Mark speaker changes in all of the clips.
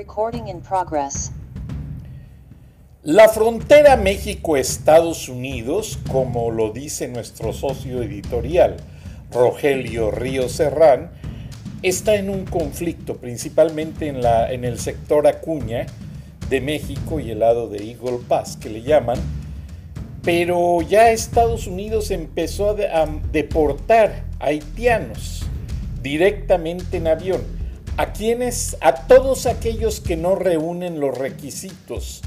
Speaker 1: Recording in progress.
Speaker 2: La frontera México-Estados Unidos, como lo dice nuestro socio editorial Rogelio Río Serrán, está en un conflicto, principalmente en, la, en el sector Acuña de México y el lado de Eagle Pass, que le llaman, pero ya Estados Unidos empezó a, a deportar haitianos directamente en avión. ¿A quienes? A todos aquellos que no reúnen los requisitos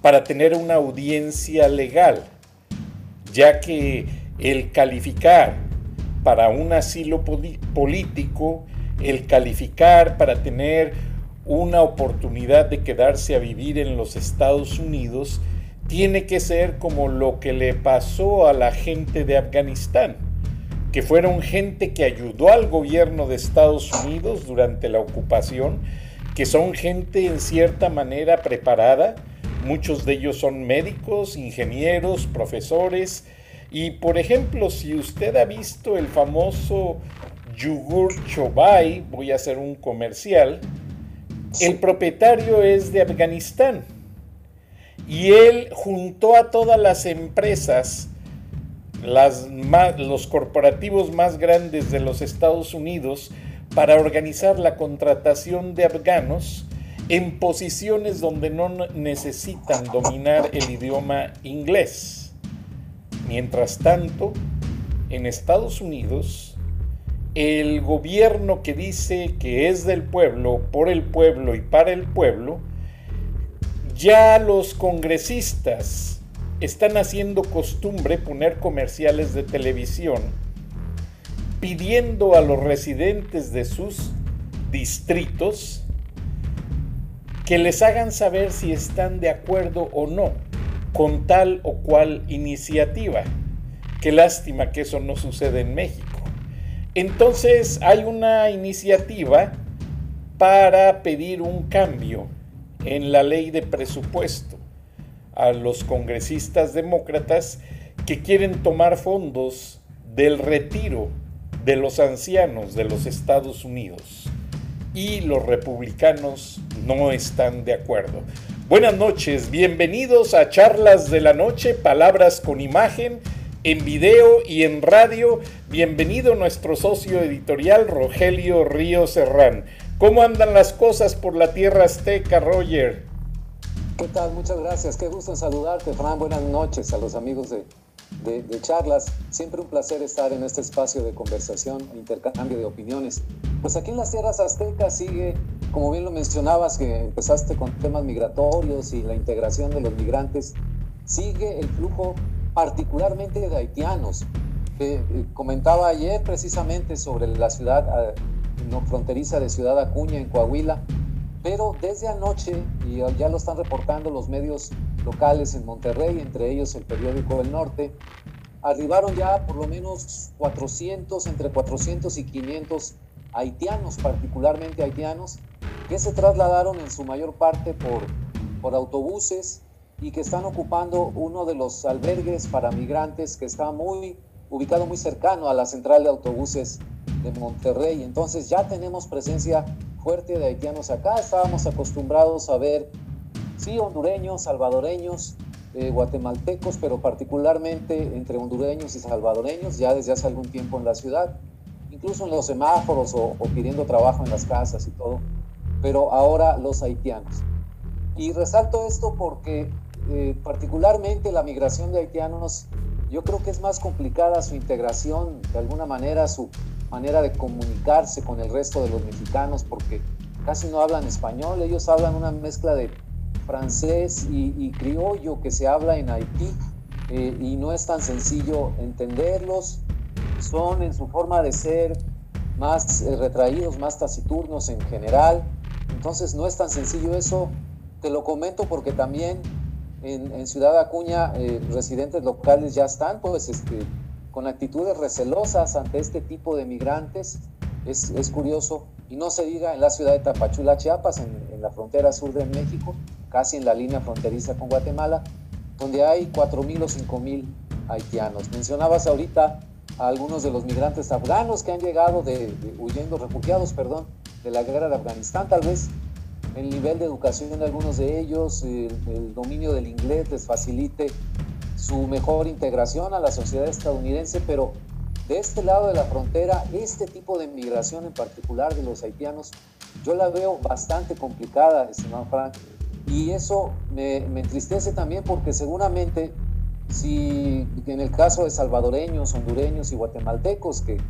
Speaker 2: para tener una audiencia legal, ya que el calificar para un asilo político, el calificar para tener una oportunidad de quedarse a vivir en los Estados Unidos, tiene que ser como lo que le pasó a la gente de Afganistán, que fueron gente que ayudó al gobierno de Estados Unidos durante la ocupación, que son gente en cierta manera preparada, Muchos de ellos son médicos, ingenieros, profesores. Y por ejemplo, si usted ha visto el famoso yogur Chobay, voy a hacer un comercial, el propietario es de Afganistán. Y él juntó a todas las empresas, los corporativos más grandes de los Estados Unidos, para organizar la contratación de afganos en posiciones donde no necesitan dominar el idioma inglés. Mientras tanto, en Estados Unidos, el gobierno que dice que es del pueblo, por el pueblo y para el pueblo, ya los congresistas están haciendo costumbre poner comerciales de televisión pidiendo a los residentes de sus distritos que les hagan saber si están de acuerdo o no con tal o cual iniciativa. Qué lástima que eso no sucede en México. Entonces hay una iniciativa para pedir un cambio en la ley de presupuesto a los congresistas demócratas que quieren tomar fondos del retiro de los ancianos de los Estados Unidos y los republicanos no están de acuerdo. Buenas noches, bienvenidos a Charlas de la Noche, palabras con imagen, en video y en radio. Bienvenido nuestro socio editorial Rogelio Río Serrán. ¿Cómo andan las cosas por la tierra azteca, Roger?
Speaker 3: ¿Qué tal? Muchas gracias. Qué gusto en saludarte, Fran. Buenas noches a los amigos de de, charlas. Siempre un placer estar en este espacio de conversación e intercambio de opiniones. Pues aquí en las tierras aztecas sigue, como bien lo mencionabas, que empezaste con temas migratorios y la integración de los migrantes, sigue el flujo particularmente de haitianos. Eh, comentaba ayer precisamente sobre la ciudad no, fronteriza de Ciudad Acuña en Coahuila, pero desde anoche, y ya lo están reportando los medios locales en Monterrey, entre ellos el periódico El Norte, arribaron ya por lo menos 400, entre 400 y 500 haitianos, particularmente haitianos, que se trasladaron en su mayor parte por, por autobuses y que están ocupando uno de los albergues para migrantes que está muy ubicado muy cercano a la central de autobuses de Monterrey. Entonces ya tenemos presencia fuerte de haitianos acá. Estábamos acostumbrados a ver sí, hondureños, salvadoreños, eh, guatemaltecos, pero particularmente entre hondureños y salvadoreños, ya desde hace algún tiempo en la ciudad, incluso en los semáforos o, pidiendo trabajo en las casas y todo. pero ahora los haitianos. Y resalto esto porque eh, particularmente la migración de haitianos, yo creo que es más complicada su integración, de alguna manera su manera de comunicarse con el resto de los mexicanos, porque casi no hablan español, ellos hablan una mezcla de francés y, criollo que se habla en Haití eh, y no es tan sencillo entenderlos, son en su forma de ser más eh, retraídos, más taciturnos en general, entonces no es tan sencillo eso, te lo comento porque también en, Ciudad Acuña eh, residentes locales ya están pues este, con actitudes recelosas ante este tipo de migrantes, es, es curioso, y no se diga en la ciudad de Tapachula, Chiapas, en, en la frontera sur de México, casi en la línea fronteriza con Guatemala, donde hay 4.000 o 5.000 haitianos. Mencionabas ahorita a algunos de los migrantes afganos que han llegado de, huyendo, refugiados, perdón, de la guerra de Afganistán, tal vez el nivel de educación de algunos de ellos, el, el dominio del inglés les facilite su mejor integración a la sociedad estadounidense, pero de este lado de la frontera, este tipo de migración en particular de los haitianos, yo la veo bastante complicada, estimado Frank. Y eso me, entristece también porque seguramente si en el caso de salvadoreños, hondureños y guatemaltecos que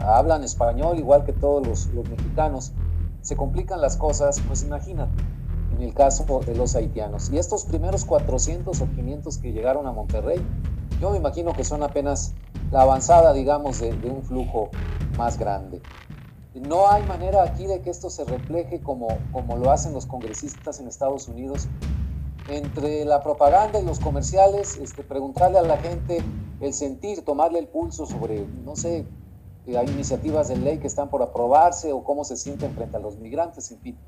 Speaker 3: hablan español igual que todos los, los, mexicanos, se complican las cosas, pues imagínate, en el caso de los haitianos. Y estos primeros 400 o 500 que llegaron a Monterrey, yo me imagino que son apenas la avanzada, digamos, de, un flujo más grande. No hay manera aquí de que esto se refleje como, como lo hacen los congresistas en Estados Unidos. Entre la propaganda y los comerciales, este, preguntarle a la gente el sentir, tomarle el pulso sobre, no sé, hay iniciativas de ley que están por aprobarse o cómo se sienten frente a los migrantes, en fin.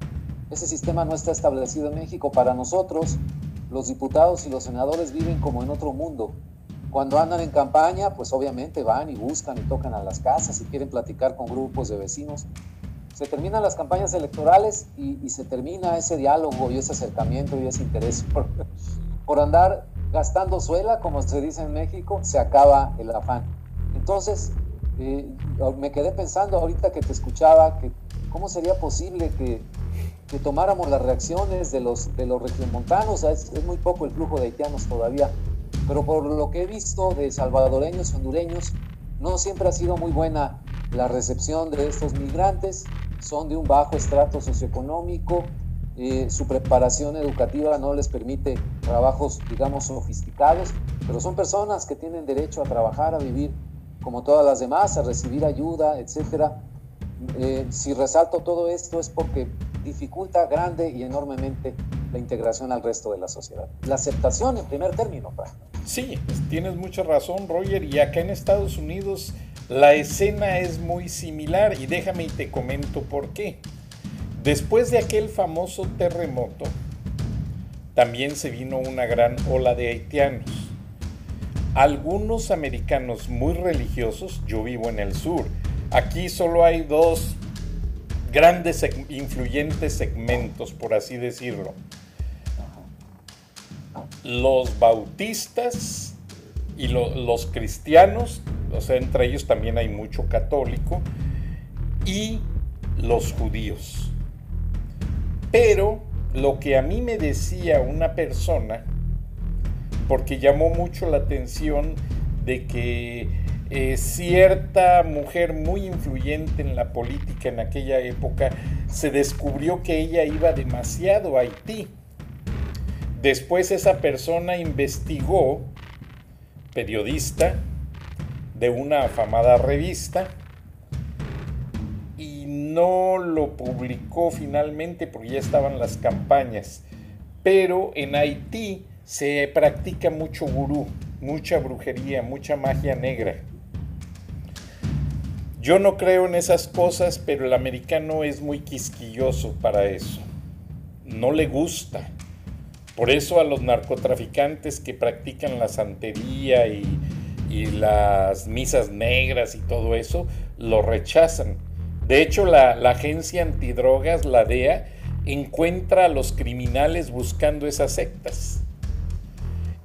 Speaker 3: Ese sistema no está establecido en México. Para nosotros, los diputados y los senadores viven como en otro mundo. Cuando andan en campaña, pues obviamente van y buscan y tocan a las casas y quieren platicar con grupos de vecinos. Se terminan las campañas electorales y, se termina ese diálogo y ese acercamiento y ese interés por, por andar gastando suela, como se dice en México, se acaba el afán. Entonces, eh, me quedé pensando ahorita que te escuchaba, que cómo sería posible que, que tomáramos las reacciones de los, de los regiomontanos, es, es muy poco el flujo de haitianos todavía, pero por lo que he visto de salvadoreños hondureños, no siempre ha sido muy buena la recepción de estos migrantes, son de un bajo estrato socioeconómico, eh, su preparación educativa no les permite trabajos, digamos, sofisticados, pero son personas que tienen derecho a trabajar, a vivir como todas las demás, a recibir ayuda, etc. Eh, si resalto todo esto es porque dificulta grande y enormemente la integración al resto de la sociedad. La aceptación en primer término.
Speaker 2: Sí, tienes mucha razón, Roger. Y acá en Estados Unidos la escena es muy similar. Y déjame y te comento por qué. Después de aquel famoso terremoto, también se vino una gran ola de haitianos. Algunos americanos muy religiosos, yo vivo en el sur, aquí solo hay dos grandes, influyentes segmentos, por así decirlo los bautistas y los cristianos, o sea, entre ellos también hay mucho católico, y los judíos. Pero lo que a mí me decía una persona, porque llamó mucho la atención de que eh, cierta mujer muy influyente en la política en aquella época se descubrió que ella iba demasiado a Haití Después esa persona investigó, periodista de una afamada revista, y no lo publicó finalmente porque ya estaban las campañas. Pero en Haití se practica mucho gurú, mucha brujería, mucha magia negra. Yo no creo en esas cosas, pero el americano es muy quisquilloso para eso. No le gusta. Por eso a los narcotraficantes que practican la santería y, las misas negras y todo eso, lo rechazan. De hecho, la, agencia antidrogas, la DEA, encuentra a los criminales buscando esas sectas.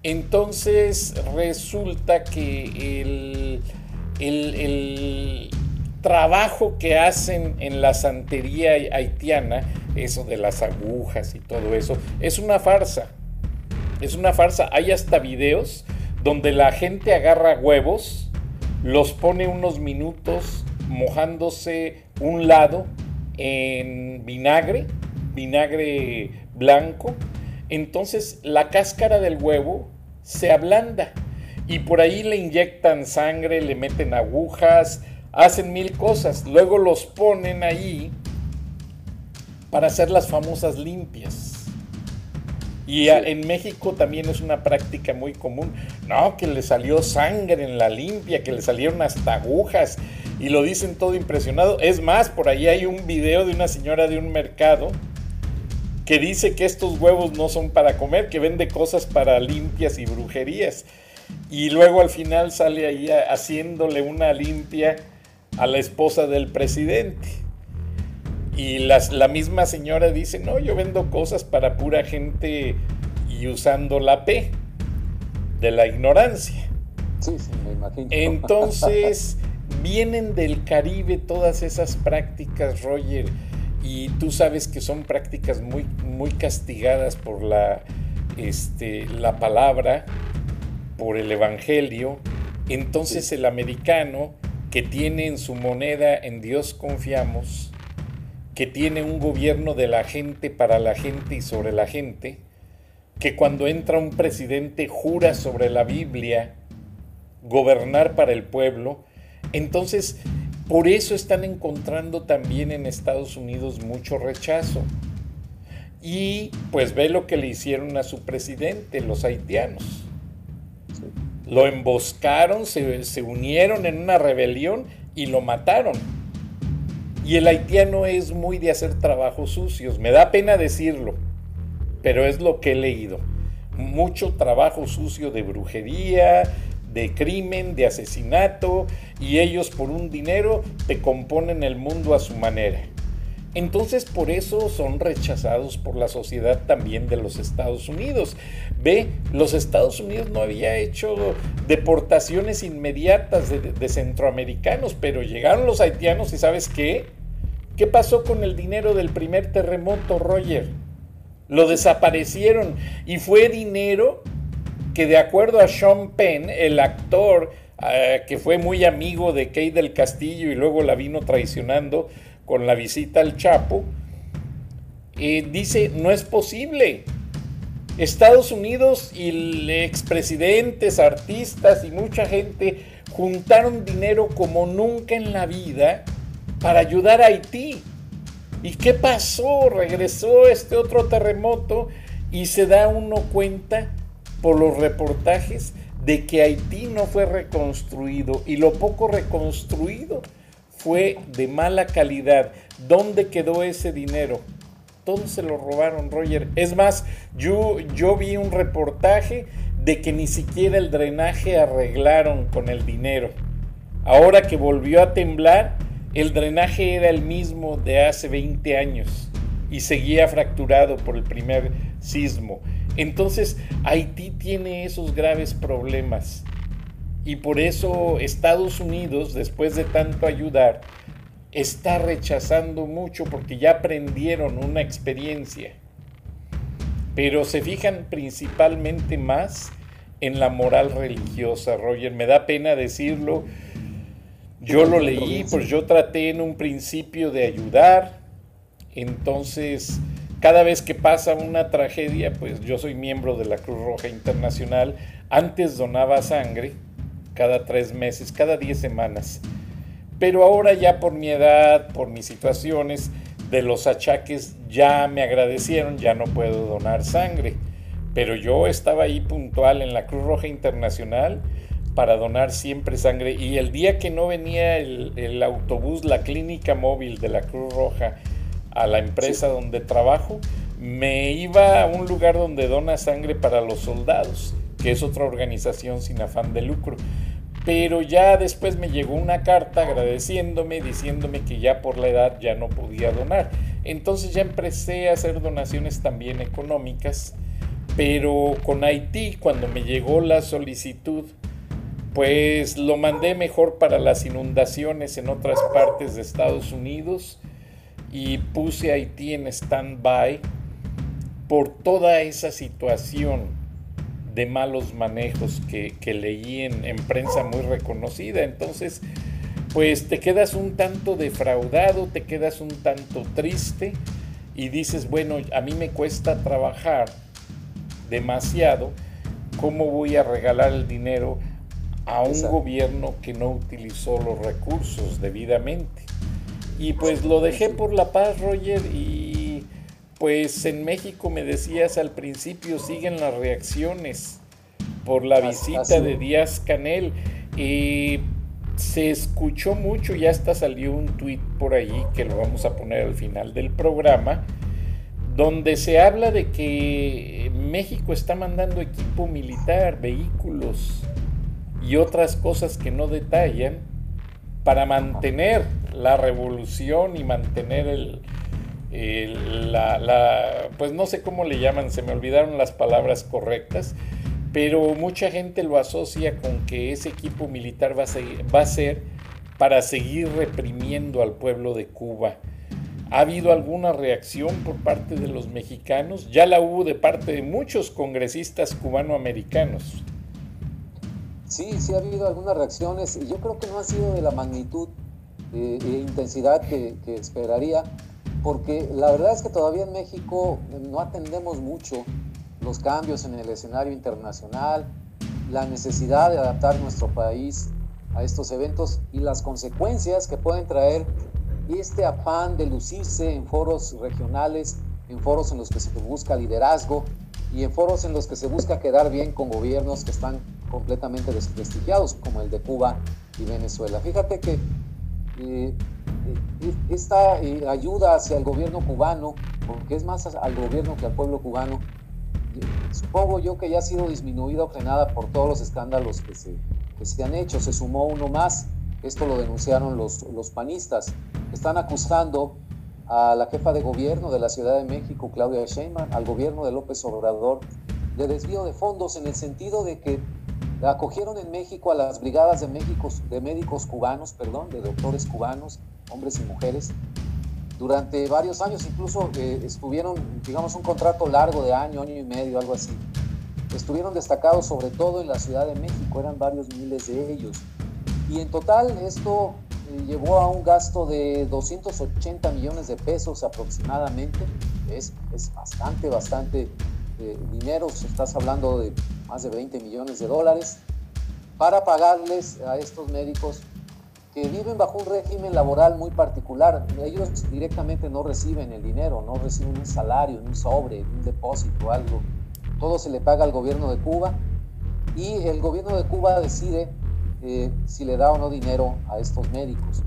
Speaker 2: Entonces resulta que el, el, trabajo que hacen en la santería haitiana eso de las agujas y todo eso. Es una farsa. Es una farsa. Hay hasta videos donde la gente agarra huevos, los pone unos minutos mojándose un lado en vinagre, vinagre blanco. Entonces la cáscara del huevo se ablanda y por ahí le inyectan sangre, le meten agujas, hacen mil cosas. Luego los ponen ahí para hacer las famosas limpias. Y en México también es una práctica muy común. No, que le salió sangre en la limpia, que le salieron hasta agujas y lo dicen todo impresionado. Es más, por ahí hay un video de una señora de un mercado que dice que estos huevos no son para comer, que vende cosas para limpias y brujerías. Y luego al final sale ahí haciéndole una limpia a la esposa del presidente. Y la misma señora dice, no, yo vendo cosas para pura gente y usando la P de la ignorancia.
Speaker 3: Sí, sí, me imagino.
Speaker 2: Entonces, vienen del Caribe todas esas prácticas, Roger y tú sabes que son prácticas muy, muy castigadas por la, este, la palabra, por el Evangelio. Entonces el americano que tiene en su moneda en Dios confiamos, que tiene un gobierno de la gente para la gente y sobre la gente, que cuando entra un presidente jura sobre la Biblia gobernar para el pueblo, entonces por eso están encontrando también en Estados Unidos mucho rechazo. Y pues ve lo que le hicieron a su presidente, los haitianos. Lo emboscaron, se, se unieron en una rebelión y lo mataron. Y el haitiano es muy de hacer trabajos sucios. Me da pena decirlo, pero es lo que he leído. Mucho trabajo sucio de brujería, de crimen, de asesinato, y ellos por un dinero te componen el mundo a su manera. Entonces por eso son rechazados por la sociedad también de los Estados Unidos. Ve, los Estados Unidos no había hecho deportaciones inmediatas de, centroamericanos, pero llegaron los haitianos y ¿sabes qué? ¿Qué pasó con el dinero del primer terremoto, Roger? Lo desaparecieron y fue dinero que de acuerdo a Sean Penn, el actor eh, que fue muy amigo de Kate del Castillo y luego la vino traicionando con la visita al Chapo, eh, dice, no es posible. Estados Unidos y expresidentes, artistas y mucha gente juntaron dinero como nunca en la vida para ayudar a Haití. ¿Y qué pasó? Regresó este otro terremoto y se da uno cuenta por los reportajes de que Haití no fue reconstruido y lo poco reconstruido fue de mala calidad. ¿Dónde quedó ese dinero? Todos se lo robaron, Roger. Es más, yo, yo vi un reportaje de que ni siquiera el drenaje arreglaron con el dinero. Ahora que volvió a temblar, el drenaje era el mismo de hace 20 años y seguía fracturado por el primer sismo. Entonces Haití tiene esos graves problemas y por eso Estados Unidos, después de tanto ayudar, está rechazando mucho porque ya aprendieron una experiencia. Pero se fijan principalmente más en la moral religiosa, Roger. Me da pena decirlo. Yo lo leí, pues yo traté en un principio de ayudar. Entonces, cada vez que pasa una tragedia, pues yo soy miembro de la Cruz Roja Internacional. Antes donaba sangre cada tres meses, cada diez semanas. Pero ahora ya por mi edad, por mis situaciones, de los achaques ya me agradecieron, ya no puedo donar sangre. Pero yo estaba ahí puntual en la Cruz Roja Internacional para donar siempre sangre. Y el día que no venía el, el autobús, la clínica móvil de la Cruz Roja, a la empresa donde trabajo, me iba a un lugar donde dona sangre para los soldados, es otra organización sin afán de lucro. Pero ya después me llegó una carta agradeciéndome, diciéndome que ya por la edad ya no podía donar. Entonces ya empecé a hacer donaciones también económicas, pero con Haití, cuando me llegó la solicitud, pues lo mandé mejor para las inundaciones en otras partes de Estados Unidos y puse Haití en stand-by por toda esa situación de malos manejos que, leí en, en, prensa muy reconocida. Entonces, pues te quedas un tanto defraudado, te quedas un tanto triste y dices, bueno, a mí me cuesta trabajar demasiado, ¿cómo voy a regalar el dinero a un gobierno que no utilizó los recursos debidamente? Y pues lo dejé por la paz, Roger, y pues en México me decías al principio, siguen las reacciones por la visita de Díaz Canel. Y se escuchó mucho, ya hasta salió un tweet por ahí que lo vamos a poner al final del programa, donde se habla de que México está mandando equipo militar, vehículos y otras cosas que no detallan para mantener la revolución y mantener el, pues no sé cómo le llaman, se me olvidaron las palabras correctas, pero mucha gente lo asocia con que ese equipo militar va a, ser para seguir reprimiendo al pueblo de Cuba. ¿Ha habido alguna reacción por parte de los mexicanos? Ya la hubo de parte de muchos congresistas cubanoamericanos.
Speaker 3: Sí, sí ha habido algunas reacciones yo creo que no ha sido de la magnitud e intensidad que, esperaría, porque la verdad es que todavía en México no atendemos mucho los cambios en el escenario internacional, la necesidad de adaptar nuestro país a estos eventos y las consecuencias que pueden traer este afán de lucirse en foros regionales, en foros en los que se busca liderazgo y en foros en los que se busca quedar bien con gobiernos que están completamente desprestigiados, como el de Cuba y Venezuela. Fíjate que eh, eh, esta eh, ayuda hacia el gobierno cubano, porque es más al gobierno que al pueblo cubano, supongo yo que ya ha sido disminuida o frenada por todos los escándalos que se, que se han hecho. Se sumó uno más, esto lo denunciaron los, los panistas. Están acusando a la jefa de gobierno de la Ciudad de México, Claudia Sheinbaum, al gobierno de López Obrador, de desvío de fondos en el sentido de que acogieron en México a las brigadas de, México, de médicos cubanos, perdón, de doctores cubanos, hombres y mujeres, durante varios años, incluso eh, estuvieron, digamos, un contrato largo de año, año y medio, algo así. Estuvieron destacados sobre todo en la Ciudad de México, eran varios miles de ellos. Y en total esto eh, llevó a un gasto de 280 millones de pesos aproximadamente. Es, es bastante, bastante eh, dinero, estás hablando de más de 20 millones de dólares, para pagarles a estos médicos que viven bajo un régimen laboral muy particular. Ellos directamente no reciben el dinero, no reciben un salario, un sobre, un depósito, algo. Todo se le paga al gobierno de Cuba y el gobierno de Cuba decide eh, si le da o no dinero a estos médicos.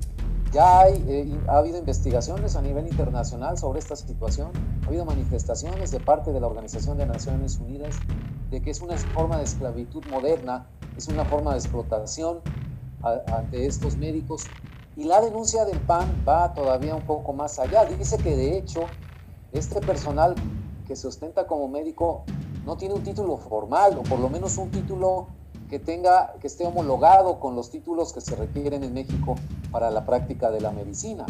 Speaker 3: Ya hay, eh, ha habido investigaciones a nivel internacional sobre esta situación, ha habido manifestaciones de parte de la Organización de Naciones Unidas de que es una forma de esclavitud moderna, es una forma de explotación ante estos médicos. Y la denuncia del PAN va todavía un poco más allá. Dice que de hecho este personal que se ostenta como médico no tiene un título formal o por lo menos un título que tenga, que esté homologado con los títulos que se requieren en México para la práctica de la medicina.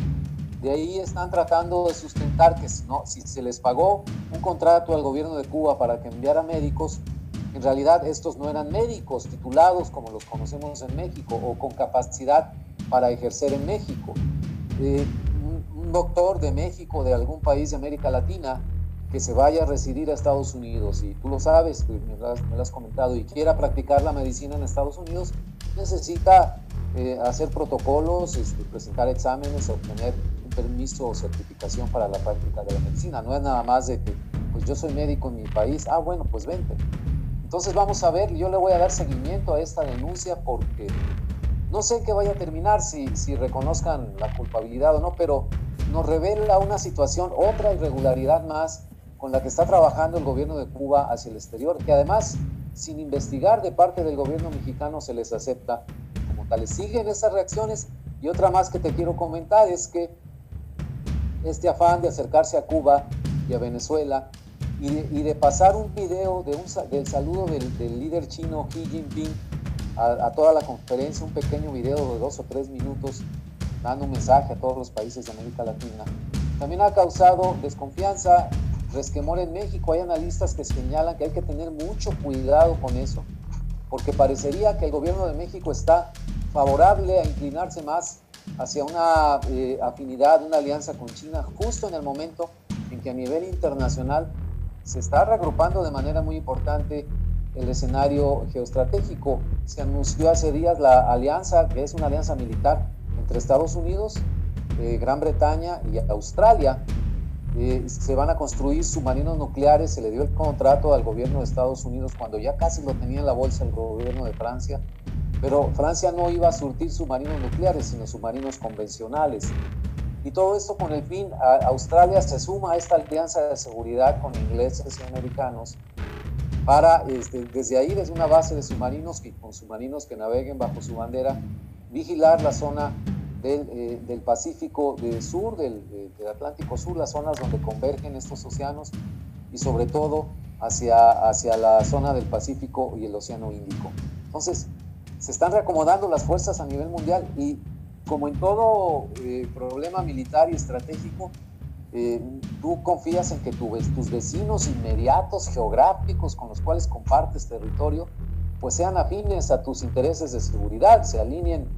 Speaker 3: De ahí están tratando de sustentar que si se les pagó un contrato al gobierno de Cuba para que enviara médicos, en realidad estos no eran médicos titulados como los conocemos en México o con capacidad para ejercer en México. Eh, un, un doctor de México, de algún país de América Latina, que se vaya a residir a Estados Unidos y tú lo sabes, me lo has, me lo has comentado, y quiera practicar la medicina en Estados Unidos, necesita eh, hacer protocolos, este, presentar exámenes, obtener un permiso o certificación para la práctica de la medicina. No es nada más de que, pues yo soy médico en mi país, ah, bueno, pues vente. Entonces vamos a ver, yo le voy a dar seguimiento a esta denuncia porque no sé qué vaya a terminar, si, si reconozcan la culpabilidad o no, pero nos revela una situación, otra irregularidad más con la que está trabajando el gobierno de Cuba hacia el exterior, que además, sin investigar de parte del gobierno mexicano, se les acepta como tales. Siguen esas reacciones y otra más que te quiero comentar es que este afán de acercarse a Cuba y a Venezuela y de, pasar un video de un, del saludo del, líder chino Xi Jinping a, a, toda la conferencia, un pequeño video de dos o tres minutos, dando un mensaje a todos los países de América Latina, también ha causado desconfianza, resquemor en México. Hay analistas que señalan que hay que tener mucho cuidado con eso, porque parecería que el gobierno de México está favorable a inclinarse más hacia una eh, afinidad, una alianza con China, justo en el momento en que a nivel internacional se está reagrupando de manera muy importante el escenario geoestratégico. Se anunció hace días la alianza, que es una alianza militar entre Estados Unidos, eh, Gran Bretaña y Australia. Eh, se van a construir submarinos nucleares, se le dio el contrato al gobierno de Estados Unidos cuando ya casi lo tenía en la bolsa el gobierno de Francia, pero Francia no iba a surtir submarinos nucleares, sino submarinos convencionales. Y todo esto con el fin, Australia se suma a esta alianza de seguridad con ingleses y americanos para, este, desde ahí, desde una base de submarinos, con submarinos que naveguen bajo su bandera, vigilar la zona del, eh, del Pacífico del Sur, del, del, Atlántico Sur, las zonas donde convergen estos océanos y sobre todo hacia, hacia la zona del Pacífico y el Océano Índico. Entonces, se están reacomodando las fuerzas a nivel mundial y como en todo eh, problema militar y estratégico, eh, tú confías en que tu, tus vecinos inmediatos, geográficos, con los cuales compartes territorio, pues sean afines a tus intereses de seguridad, se alineen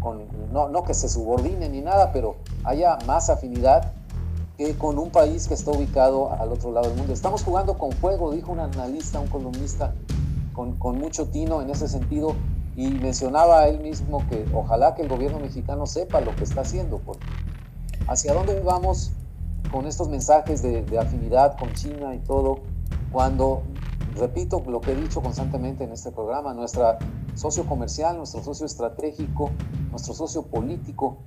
Speaker 3: con, no, no que se subordinen ni nada, pero haya más afinidad que con un país que está ubicado al otro lado del mundo. Estamos jugando con fuego, dijo un analista, un columnista, con, con mucho tino en ese sentido, y mencionaba él mismo que ojalá que el gobierno mexicano sepa lo que está haciendo, porque hacia dónde vamos con estos mensajes de, afinidad con China y todo, cuando, repito lo que he dicho constantemente en este programa, nuestra socio comercial, nuestro socio estratégico, nuestro socio político,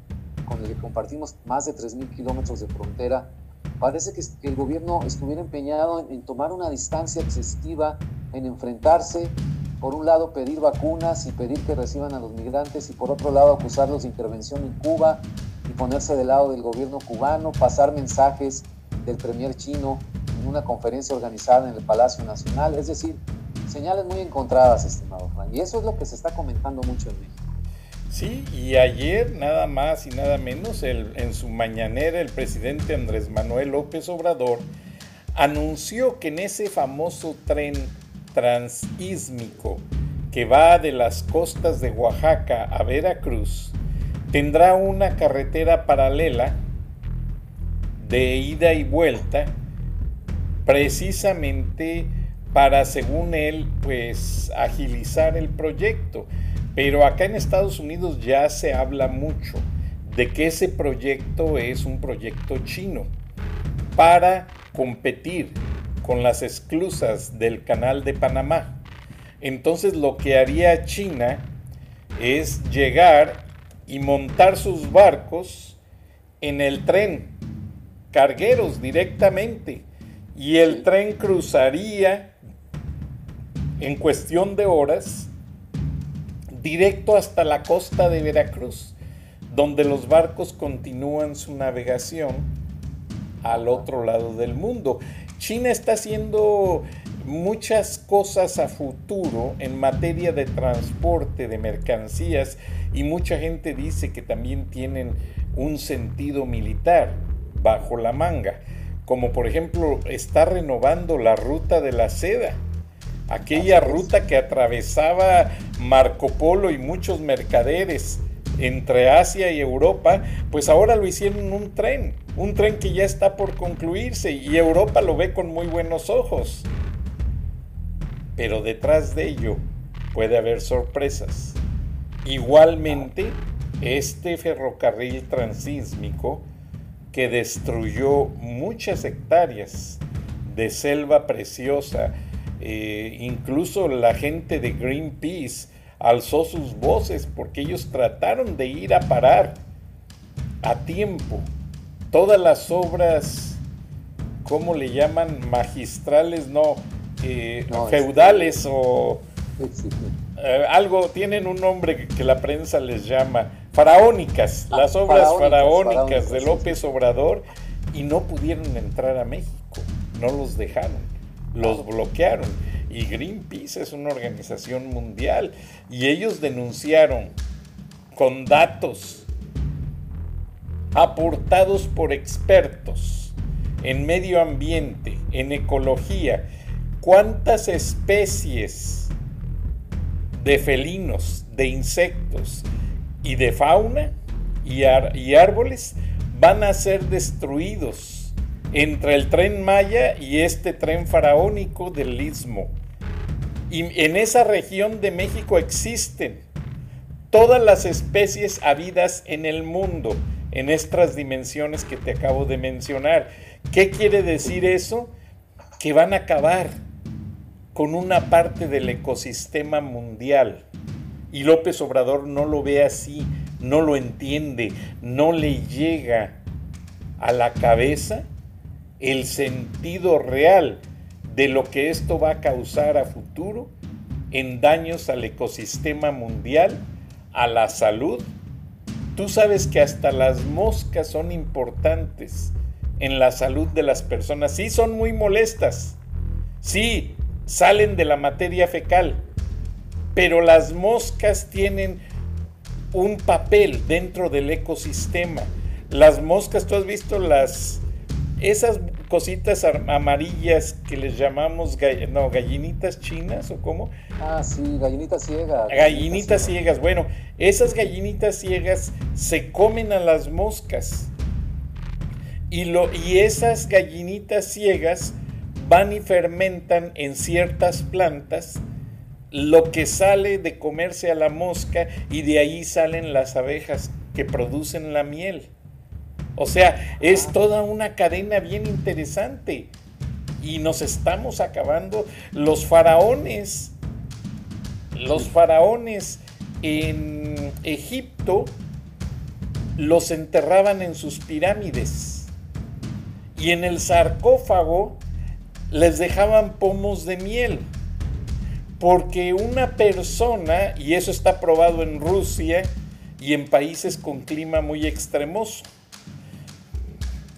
Speaker 3: con el que compartimos más de 3.000 kilómetros de frontera, parece que, el gobierno estuviera empeñado en tomar una distancia excesiva, en enfrentarse por un lado pedir vacunas y pedir que reciban a los migrantes y por otro lado acusarlos de intervención en Cuba y ponerse del lado del gobierno cubano, pasar mensajes del premier chino en una conferencia organizada en el Palacio Nacional, es decir, señales muy encontradas, estimado Frank, y eso es lo que se está comentando mucho en México.
Speaker 2: Sí, y ayer nada más y nada menos, el, en su mañanera el presidente Andrés Manuel López Obrador anunció que en ese famoso tren transísmico que va de las costas de Oaxaca a Veracruz tendrá una carretera paralela de ida y vuelta precisamente para, según él, pues agilizar el proyecto. Pero acá en Estados Unidos ya se habla mucho de que ese proyecto es un proyecto chino para competir con las esclusas del canal de Panamá. Entonces lo que haría China es llegar y montar sus barcos en el tren, cargueros directamente, y el tren cruzaría en cuestión de horas directo hasta la costa de Veracruz, donde los barcos continúan su navegación al otro lado del mundo. China está haciendo muchas cosas a futuro en materia de transporte de mercancías y mucha gente dice que también tienen un sentido militar bajo la manga, como por ejemplo está renovando la ruta de la seda, aquella ruta que atravesaba Marco Polo y muchos mercaderes entre Asia y Europa, pues ahora lo hicieron un tren, un tren que ya está por concluirse y Europa lo ve con muy buenos ojos. Pero detrás de ello puede haber sorpresas. Igualmente, este ferrocarril transísmico que destruyó muchas hectáreas de selva preciosa, eh, incluso la gente de Greenpeace alzó sus voces porque ellos trataron de ir a parar a tiempo. Todas las obras, ¿cómo le llaman? Magistrales, no, eh, no feudales o eh, algo, tienen un nombre que, la prensa les llama faraónicas, ah, las obras faraónicas, faraónicas, faraónicas de López Obrador y no pudieron entrar a México, no los dejaron, los bloquearon y Greenpeace es una organización mundial. Y ellos denunciaron con datos aportados por expertos en medio ambiente, en ecología, cuántas especies de felinos, de insectos y de fauna y, árboles van a ser destruidos entre el tren Maya y este tren faraónico del Istmo. Y en esa región de México existen todas las especies habidas en el mundo, en estas dimensiones que te acabo de mencionar. ¿Qué quiere decir eso? Que van a acabar con una parte del ecosistema mundial. Y López Obrador no lo ve así, no lo entiende, no le llega a la cabeza el sentido real de lo que esto va a causar a futuro en daños al ecosistema mundial, a la salud. Tú sabes que hasta las moscas son importantes en la salud de las personas. Sí, son muy molestas. Sí, salen de la materia fecal. Pero las moscas tienen un papel dentro del ecosistema. Las moscas, tú has visto las esas cositas amarillas que les llamamos no, gallinitas chinas o cómo?
Speaker 3: Ah, sí, gallinitas ciegas.
Speaker 2: Gallinitas ciegas. Bueno, esas gallinitas ciegas se comen a las moscas. Y, lo, y esas gallinitas ciegas van y fermentan en ciertas plantas lo que sale de comerse a la mosca y de ahí salen las abejas que producen la miel. O sea, es toda una cadena bien interesante y nos estamos acabando. Los faraones, los faraones en Egipto los enterraban en sus pirámides y en el sarcófago les dejaban pomos de miel. Porque una persona, y eso está probado en Rusia y en países con clima muy extremoso,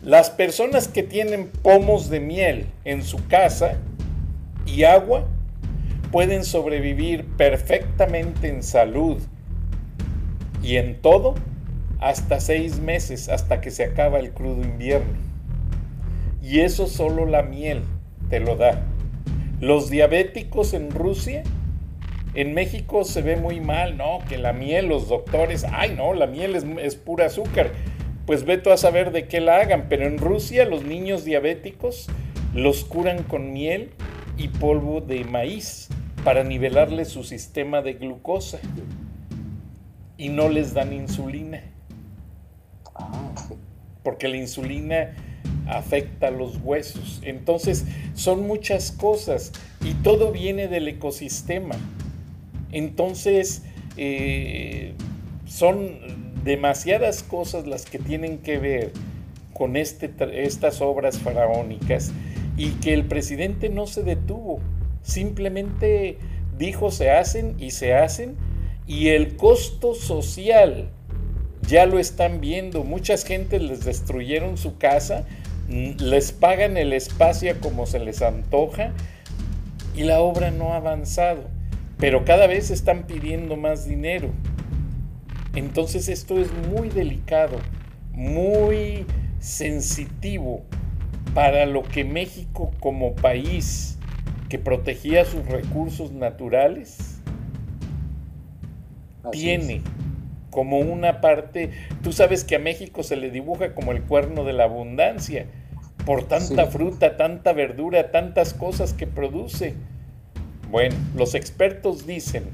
Speaker 2: las personas que tienen pomos de miel en su casa y agua pueden sobrevivir perfectamente en salud y en todo hasta seis meses, hasta que se acaba el crudo invierno. Y eso solo la miel te lo da. Los diabéticos en Rusia, en México se ve muy mal, ¿no? Que la miel, los doctores, ay no, la miel es, es pura azúcar. Pues ve tú a saber de qué la hagan, pero en Rusia los niños diabéticos los curan con miel y polvo de maíz para nivelarles su sistema de glucosa y no les dan insulina. Porque la insulina afecta los huesos. Entonces, son muchas cosas y todo viene del ecosistema. Entonces, eh, son demasiadas cosas las que tienen que ver con este, estas obras faraónicas y que el presidente no se detuvo, simplemente dijo se hacen y se hacen y el costo social ya lo están viendo, muchas gentes les destruyeron su casa les pagan el espacio como se les antoja y la obra no ha avanzado, pero cada vez están pidiendo más dinero. Entonces esto es muy delicado, muy sensitivo para lo que México como país que protegía sus recursos naturales tiene como una parte, tú sabes que a México se le dibuja como el cuerno de la abundancia, por tanta fruta, tanta verdura, tantas cosas que produce. Bueno, los expertos dicen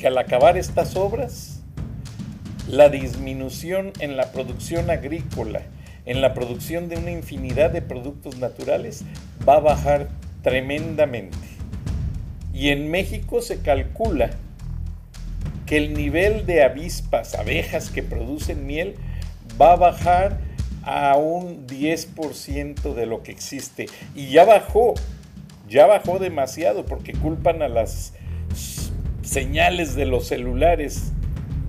Speaker 2: que al acabar estas obras, la disminución en la producción agrícola, en la producción de una infinidad de productos naturales, va a bajar tremendamente. Y en México se calcula que el nivel de avispas, abejas que producen miel, va a bajar a un 10% de lo que existe. Y ya bajó, ya bajó demasiado porque culpan a las señales de los celulares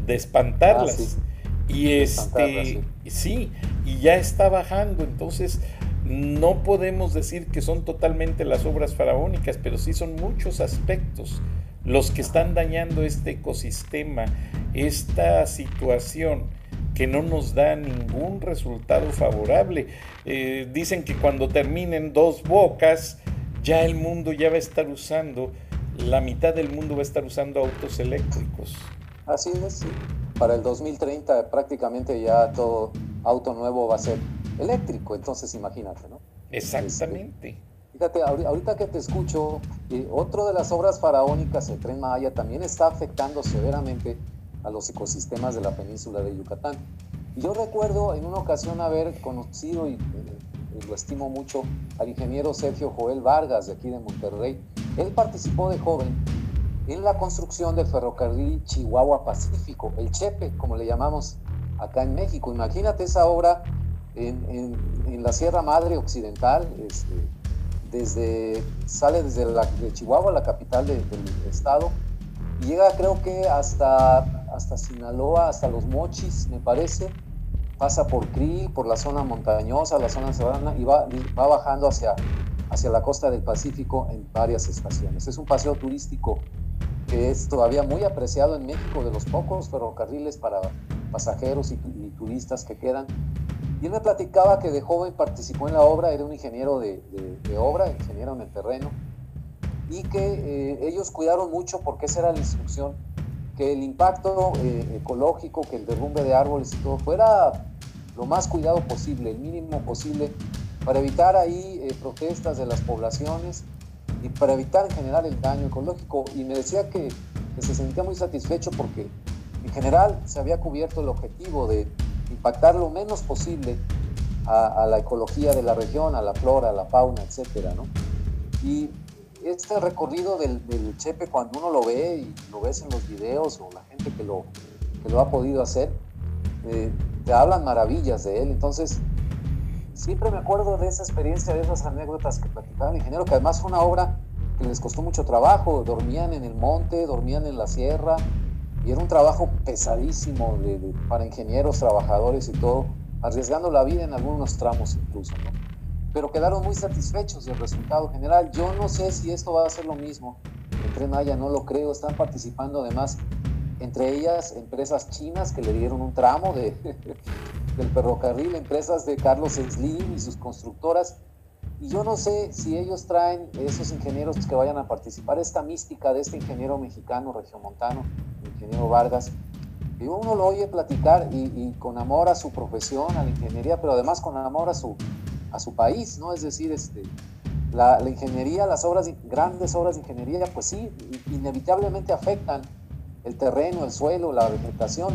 Speaker 2: de espantarlas. Ah, y este, sí. y ya está bajando. Entonces, no podemos decir que son totalmente las obras faraónicas, pero sí son muchos aspectos los que están dañando este ecosistema, esta situación que no nos da ningún resultado favorable. Eh, dicen que cuando terminen dos bocas, ya el mundo ya va a estar usando, la mitad del mundo va a estar usando autos eléctricos.
Speaker 3: Así es, para el 2030 prácticamente ya todo auto nuevo va a ser eléctrico, entonces imagínate, ¿no?
Speaker 2: Exactamente.
Speaker 3: Este, fíjate, ahorita que te escucho, eh, otro de las obras faraónicas, el tren Maya, también está afectando severamente a los ecosistemas de la península de Yucatán. Y yo recuerdo en una ocasión haber conocido y, lo estimo mucho al ingeniero Sergio Joel Vargas de aquí de Monterrey. Él participó de joven en la construcción del ferrocarril Chihuahua Pacífico, el Chepe, como le llamamos acá en México. Imagínate esa obra en, en, la Sierra Madre Occidental, este, desde, sale desde Chihuahua, la capital del estado, y llega creo que hasta, hasta Sinaloa, hasta Los Mochis, me parece, pasa por Krill, por la zona montañosa, la zona serrana, y va, va bajando hacia, hacia la costa del Pacífico en varias estaciones. Es un paseo turístico que es todavía muy apreciado en México, de los pocos ferrocarriles para pasajeros y, turistas que quedan. Y él me platicaba que de joven participó en la obra, era un ingeniero de, obra, ingeniero en el terreno, y que eh, ellos cuidaron mucho porque esa era la instrucción, que el impacto eh, ecológico, que el derrumbe de árboles y todo fuera lo más cuidado posible, el mínimo posible, para evitar ahí eh, protestas de las poblaciones y para evitar en general el daño ecológico. Y me decía que, se sentía muy satisfecho porque en general se había cubierto el objetivo de impactar lo menos posible a, la ecología de la región, a la flora, a la fauna, etcétera, ¿no? Y este recorrido del, Chepe, cuando uno lo ve y lo ves en los videos o la gente que lo, que lo ha podido hacer, eh, te hablan maravillas de él. Entonces, siempre me acuerdo de esa experiencia, de esas anécdotas que platicaba el ingeniero, que además fue una obra que les costó mucho trabajo, dormían en el monte, dormían en la sierra, y era un trabajo pesadísimo para ingenieros, trabajadores y todo, arriesgando la vida en algunos tramos incluso, ¿no? Pero quedaron muy satisfechos del resultado general. Yo no sé si esto va a ser lo mismo. El Tren Maya no lo creo, están participando además, entre ellas, empresas chinas que le dieron un tramo de, del ferrocarril, empresas de Carlos Slim y sus constructoras. Y yo no sé si ellos traen esos ingenieros que vayan a participar, esta mística de este ingeniero mexicano, regiomontano, ingeniero Vargas. Y uno lo oye platicar y, con amor a su profesión, a la ingeniería, pero además con amor a su, a su país, ¿no? Es decir, este, la, la ingeniería, las obras, grandes obras de ingeniería, pues sí, inevitablemente afectan el terreno, el suelo, la vegetación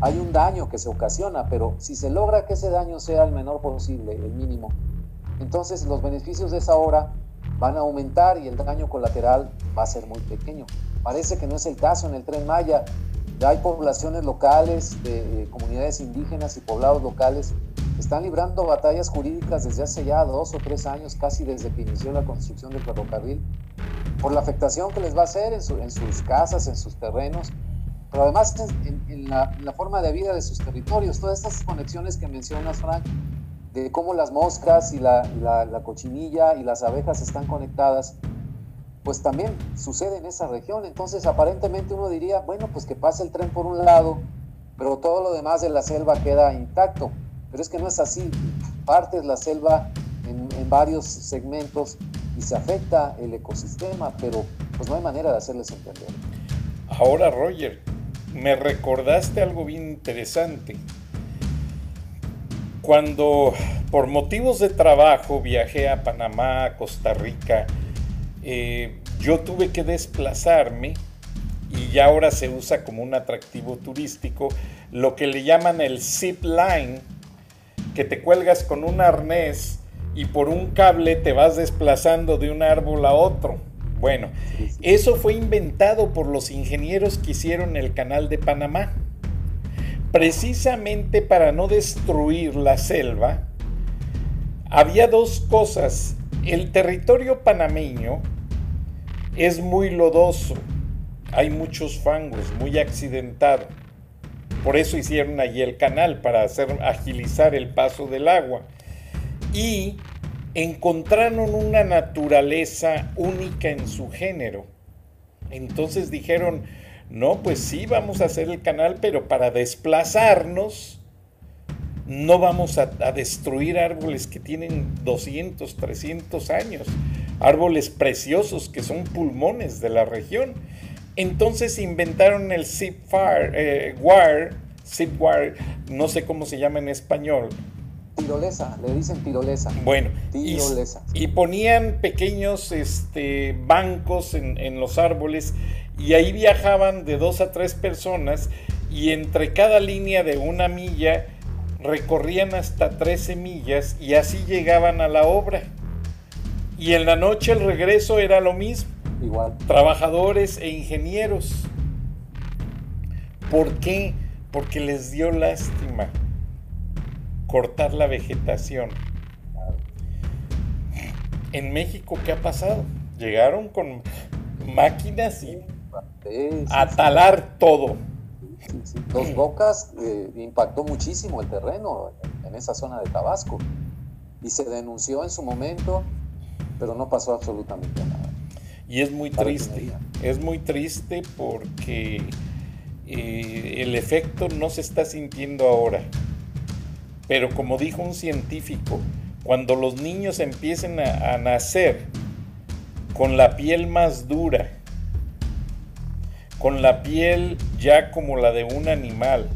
Speaker 3: hay un daño que se ocasiona, pero si se logra que ese daño sea el menor posible, el mínimo, entonces los beneficios de esa obra van a aumentar y el daño colateral va a ser muy pequeño. Parece que no es el caso en el tren Maya. Ya hay poblaciones locales, de, comunidades indígenas y poblados locales están librando batallas jurídicas desde hace ya dos o tres años, casi desde que inició la construcción del ferrocarril, por la afectación que les va a hacer en sus casas, en sus terrenos, pero además en, la, forma de vida de sus territorios, todas estas conexiones que mencionas, Frank, de cómo las moscas y la, la, cochinilla y las abejas están conectadas, pues también sucede en esa región. Entonces, aparentemente uno diría, bueno, pues que pase el tren por un lado, pero todo lo demás de la selva queda intacto. Pero es que no es así. Partes la selva en, en varios segmentos y se afecta el ecosistema, pero pues no hay manera de hacerles entender.
Speaker 2: Ahora, Roger, me recordaste algo bien interesante. Cuando por motivos de trabajo viajé a Panamá, a Costa Rica, eh, yo tuve que desplazarme y ya ahora se usa como un atractivo turístico lo que le llaman el zip line, que te cuelgas con un arnés y por un cable te vas desplazando de un árbol a otro. Bueno, eso fue inventado por los ingenieros que hicieron el canal de Panamá. Precisamente para no destruir la selva, había dos cosas. El territorio panameño es muy lodoso, hay muchos fangos, muy accidentado. Por eso hicieron allí el canal, para hacer agilizar el paso del agua. Y encontraron una naturaleza única en su género. Entonces dijeron, no, pues sí, vamos a hacer el canal, pero para desplazarnos no vamos a, destruir árboles que tienen 200, 300 años, árboles preciosos que son pulmones de la región. Entonces inventaron el zip eh, wire, zip wire, no sé cómo se llama en español.
Speaker 3: Tirolesa, le dicen tirolesa.
Speaker 2: Bueno, Y, ponían pequeños este, bancos en, en los árboles y ahí viajaban de dos a tres personas y entre cada línea de una milla recorrían hasta 13 millas y así llegaban a la obra. Y en la noche el regreso era lo mismo.
Speaker 3: Igual.
Speaker 2: Trabajadores e ingenieros. ¿Por qué? Porque les dio lástima cortar la vegetación. En México, ¿qué ha pasado? Llegaron con máquinas y a talar todo
Speaker 3: Dos Bocas eh, impactó muchísimo el terreno en, esa zona de Tabasco y se denunció en su momento, pero no pasó absolutamente nada.
Speaker 2: Y es muy triste, es muy triste porque eh, el efecto no se está sintiendo ahora. Pero como dijo un científico, cuando los niños empiecen a nacer con la piel más dura, con la piel ya como la de un animal.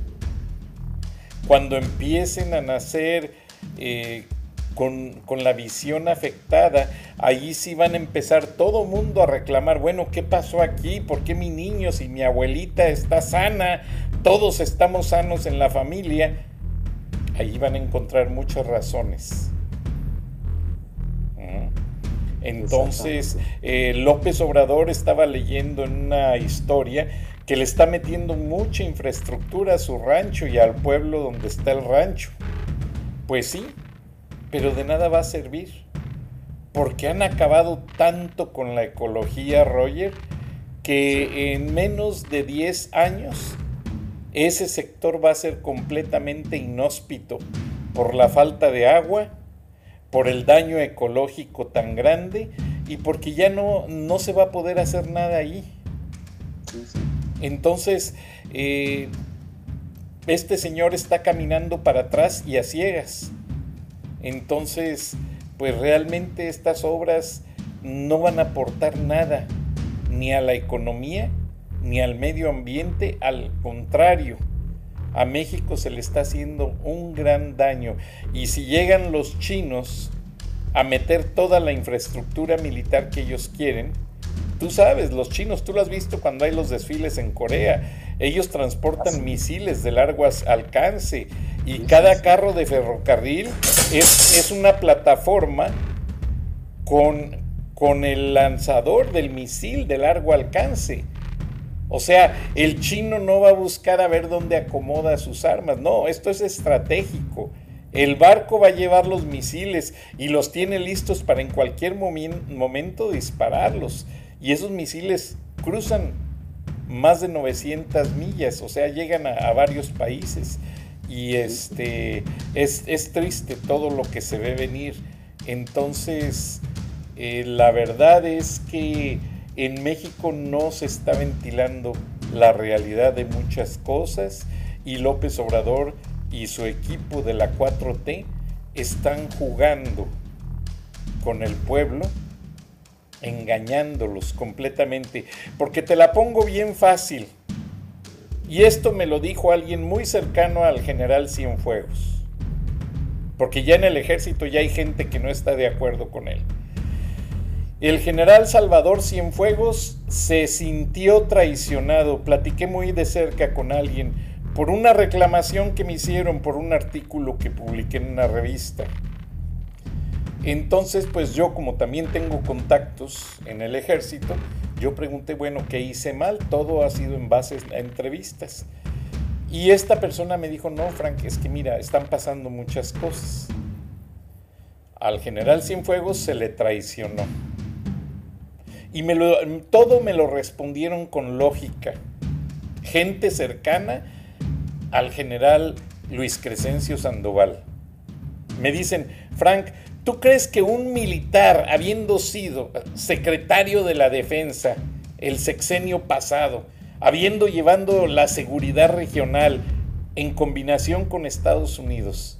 Speaker 2: Cuando empiecen a nacer eh, con, con, la visión afectada, allí sí van a empezar todo mundo a reclamar, bueno, ¿qué pasó aquí? ¿Por qué mi niño, si mi abuelita está sana, todos estamos sanos en la familia? Allí van a encontrar muchas razones. Entonces, eh, López Obrador estaba leyendo en una historia que le está metiendo mucha infraestructura a su rancho y al pueblo donde está el rancho. Pues sí, pero de nada va a servir, porque han acabado tanto con la ecología, Roger, que en menos de 10 años ese sector va a ser completamente inhóspito por la falta de agua por el daño ecológico tan grande y porque ya no, no se va a poder hacer nada ahí. Entonces, eh, este señor está caminando para atrás y a ciegas. Entonces, pues realmente estas obras no van a aportar nada, ni a la economía, ni al medio ambiente, al contrario a México se le está haciendo un gran daño. Y si llegan los chinos a meter toda la infraestructura militar que ellos quieren, tú sabes, los chinos, tú lo has visto cuando hay los desfiles en Corea, ellos transportan misiles de largo alcance y cada carro de ferrocarril es, es una plataforma con, con el lanzador del misil de largo alcance. O sea, el chino no va a buscar a ver dónde acomoda sus armas. No, esto es estratégico. El barco va a llevar los misiles y los tiene listos para en cualquier momento dispararlos. Y esos misiles cruzan más de 900 millas, o sea, llegan a, varios países. Y este es, triste todo lo que se ve venir. Entonces, eh, la verdad es que en México no se está ventilando la realidad de muchas cosas y López Obrador y su equipo de la 4T están jugando con el pueblo, engañándolos completamente, porque te la pongo bien fácil. Y esto me lo dijo alguien muy cercano al general Cienfuegos, porque ya en el ejército ya hay gente que no está de acuerdo con él. El general Salvador Cienfuegos se sintió traicionado. Platiqué muy de cerca con alguien por una reclamación que me hicieron por un artículo que publiqué en una revista. Entonces, pues yo como también tengo contactos en el ejército, yo pregunté, bueno, ¿qué hice mal? Todo ha sido en base a entrevistas. Y esta persona me dijo, no, Frank, es que mira, están pasando muchas cosas. Al general Cienfuegos se le traicionó. Y lo, todo me lo respondieron con lógica. Gente cercana al general Luis Crescencio Sandoval. Me dicen, Frank, ¿tú crees que un militar, habiendo sido secretario de la defensa el sexenio pasado, habiendo llevando la seguridad regional en combinación con Estados Unidos,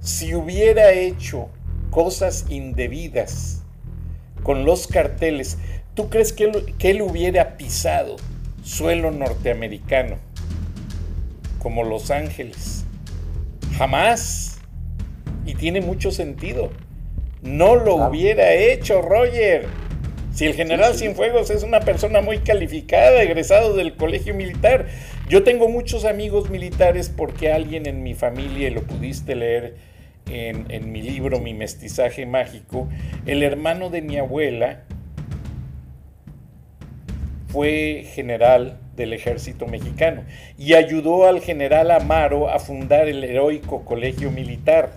Speaker 2: si hubiera hecho cosas indebidas con los carteles, ¿tú crees que él, que él hubiera pisado suelo norteamericano como Los Ángeles? Jamás. Y tiene mucho sentido. No lo hubiera hecho, Roger. Si el general Cienfuegos es una persona muy calificada, egresado del colegio militar. Yo tengo muchos amigos militares porque alguien en mi familia, y lo pudiste leer en, mi libro Mi mestizaje mágico, el hermano de mi abuela fue general del ejército mexicano y ayudó al general Amaro a fundar el heroico colegio militar.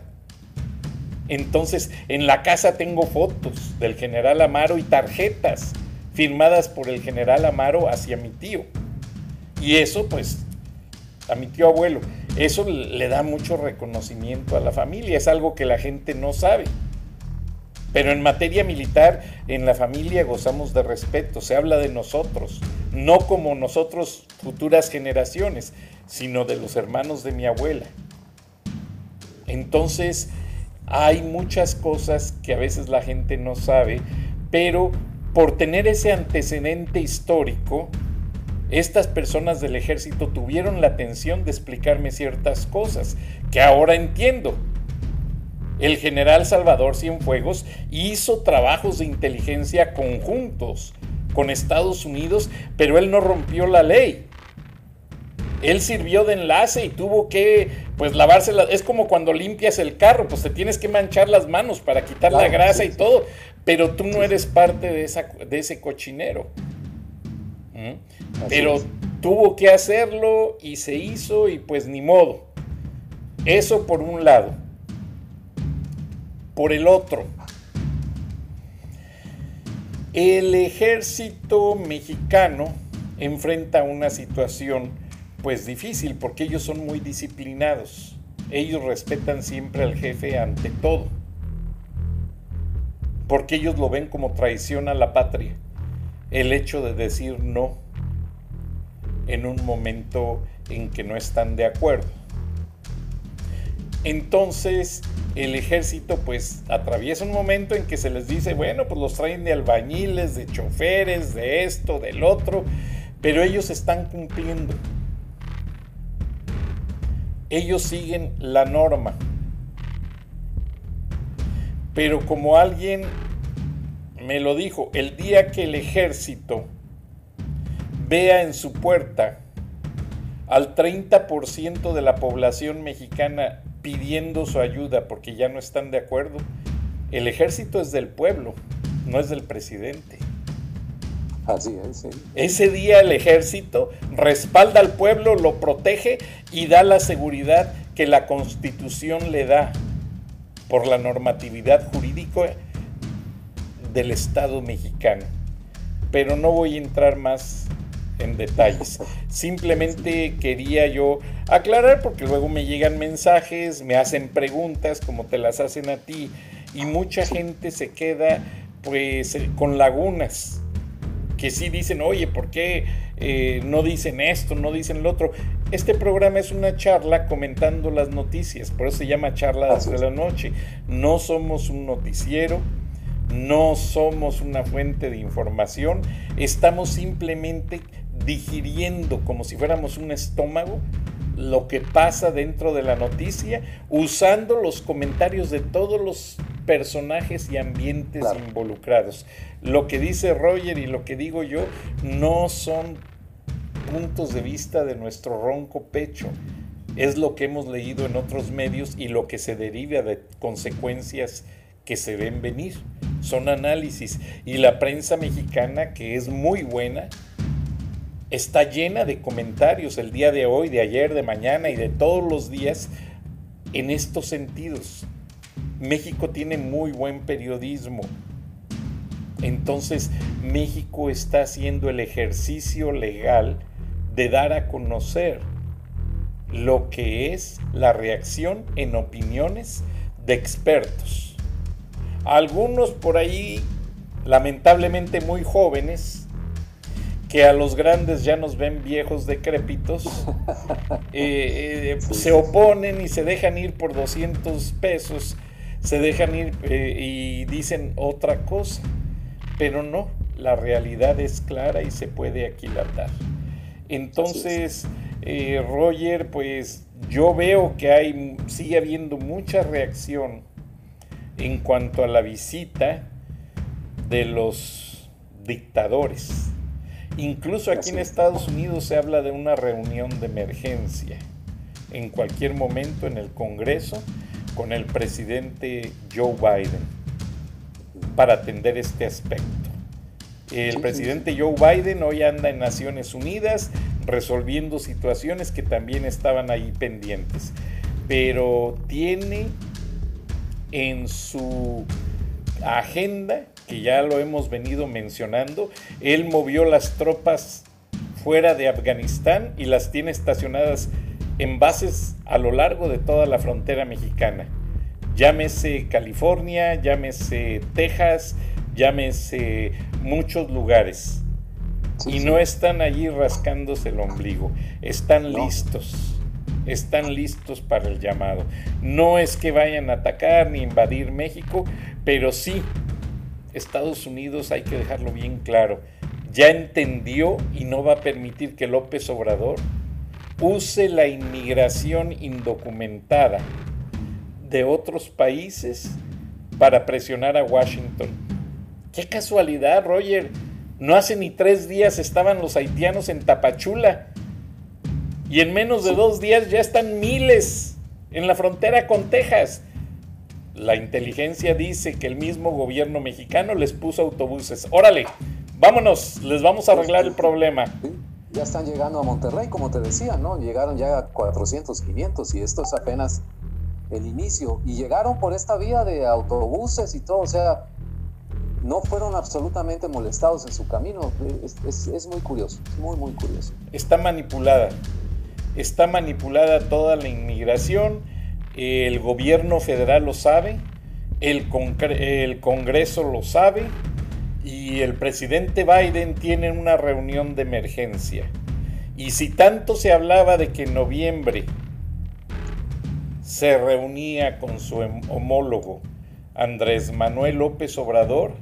Speaker 2: Entonces, en la casa tengo fotos del general Amaro y tarjetas firmadas por el general Amaro hacia mi tío. Y eso, pues, a mi tío abuelo, eso le da mucho reconocimiento a la familia, es algo que la gente no sabe. Pero en materia militar, en la familia gozamos de respeto, se habla de nosotros, no como nosotros futuras generaciones, sino de los hermanos de mi abuela. Entonces, hay muchas cosas que a veces la gente no sabe, pero por tener ese antecedente histórico, estas personas del ejército tuvieron la atención de explicarme ciertas cosas que ahora entiendo. El general Salvador Cienfuegos hizo trabajos de inteligencia conjuntos con Estados Unidos, pero él no rompió la ley. Él sirvió de enlace y tuvo que, pues, lavarse. La, es como cuando limpias el carro, pues te tienes que manchar las manos para quitar la grasa y todo, pero tú no eres parte de, esa, de ese cochinero. ¿Mm? Pero tuvo que hacerlo y se hizo y pues ni modo. Eso por un lado. Por el otro, el ejército mexicano enfrenta una situación pues difícil porque ellos son muy disciplinados. Ellos respetan siempre al jefe ante todo. Porque ellos lo ven como traición a la patria. El hecho de decir no en un momento en que no están de acuerdo. Entonces, el ejército pues atraviesa un momento en que se les dice, bueno, pues los traen de albañiles, de choferes, de esto, del otro, pero ellos están cumpliendo. Ellos siguen la norma. Pero como alguien me lo dijo, el día que el ejército vea en su puerta al 30% de la población mexicana pidiendo su ayuda porque ya no están de acuerdo. El ejército es del pueblo, no es del presidente.
Speaker 3: Así es.
Speaker 2: Ese día el ejército respalda al pueblo, lo protege y da la seguridad que la constitución le da por la normatividad jurídica del Estado mexicano. Pero no voy a entrar más en detalles. Simplemente quería yo aclarar porque luego me llegan mensajes, me hacen preguntas como te las hacen a ti y mucha gente se queda pues eh, con lagunas que sí dicen, oye, ¿por qué eh, no dicen esto, no dicen lo otro? Este programa es una charla comentando las noticias, por eso se llama charla de la noche. No somos un noticiero, no somos una fuente de información, estamos simplemente digiriendo como si fuéramos un estómago lo que pasa dentro de la noticia, usando los comentarios de todos los personajes y ambientes involucrados. Lo que dice Roger y lo que digo yo no son puntos de vista de nuestro ronco pecho. Es lo que hemos leído en otros medios y lo que se deriva de consecuencias que se ven venir. Son análisis. Y la prensa mexicana, que es muy buena, está llena de comentarios el día de hoy, de ayer, de mañana y de todos los días en estos sentidos. México tiene muy buen periodismo. Entonces México está haciendo el ejercicio legal de dar a conocer lo que es la reacción en opiniones de expertos. Algunos por ahí, lamentablemente muy jóvenes, que a los grandes ya nos ven viejos decrépitos, eh, eh, se oponen y se dejan ir por 200 pesos, se dejan ir eh, y dicen otra cosa, pero no, la realidad es clara y se puede aquilatar. Entonces, Roger, pues yo veo que hay, sigue habiendo mucha reacción en cuanto a la visita de los dictadores Incluso aquí en Estados Unidos se habla de una reunión de emergencia. En cualquier momento en el Congreso con el presidente Joe Biden para atender este aspecto. El presidente Joe Biden hoy anda en Naciones Unidas resolviendo situaciones que también estaban ahí pendientes, pero tiene en su agenda que ya lo hemos venido mencionando, él movió las tropas fuera de Afganistán y las tiene estacionadas en bases a lo largo de toda la frontera mexicana. Llámese California, llámese Texas, llámese muchos lugares. y no están allí rascándose el ombligo, están listos, están listos para el llamado. No es que vayan a atacar ni invadir México, pero sí Estados Unidos, hay que dejarlo bien claro, ya entendió y no va a permitir que López Obrador use la inmigración indocumentada de otros países para presionar a Washington. Qué casualidad, Roger. No hace ni tres días estaban los haitianos en Tapachula y en menos de dos días ya están miles en la frontera con Texas. La inteligencia dice que el mismo gobierno mexicano les puso autobuses. Órale, vámonos, les vamos a arreglar el problema.
Speaker 3: Ya están llegando a Monterrey, como te decía, ¿no? Llegaron ya a 400, 500 y esto es apenas el inicio. Y llegaron por esta vía de autobuses y todo, o sea, no fueron absolutamente molestados en su camino. Es, es, muy curioso, muy, muy curioso.
Speaker 2: Está manipulada. Está manipulada toda la inmigración el gobierno federal lo sabe, el, Congreso lo sabe y el presidente Biden tiene una reunión de emergencia. Y si tanto se hablaba de que en noviembre se reunía con su homólogo Andrés Manuel López Obrador,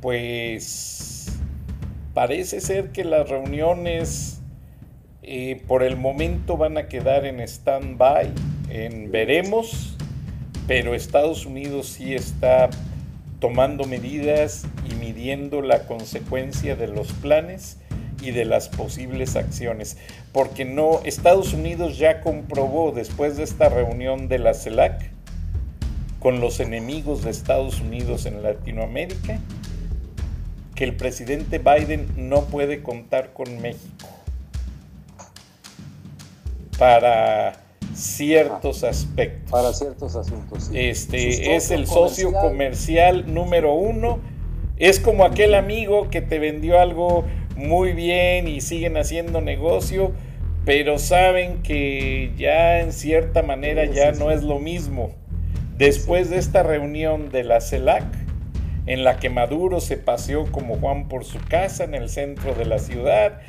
Speaker 2: pues parece ser que las reuniones eh, por el momento van a quedar en stand-by en veremos, pero Estados Unidos sí está tomando medidas y midiendo la consecuencia de los planes y de las posibles acciones, porque no Estados Unidos ya comprobó después de esta reunión de la CELAC con los enemigos de Estados Unidos en Latinoamérica que el presidente Biden no puede contar con México para ciertos aspectos.
Speaker 3: Para ciertos asuntos.
Speaker 2: Este es el socio comercial número uno. Es como aquel amigo que te vendió algo muy bien y siguen haciendo negocio, pero saben que ya en cierta manera ya no es lo mismo. Después de esta reunión de la CELAC, en la que Maduro se paseó como Juan por su casa en el centro de la ciudad,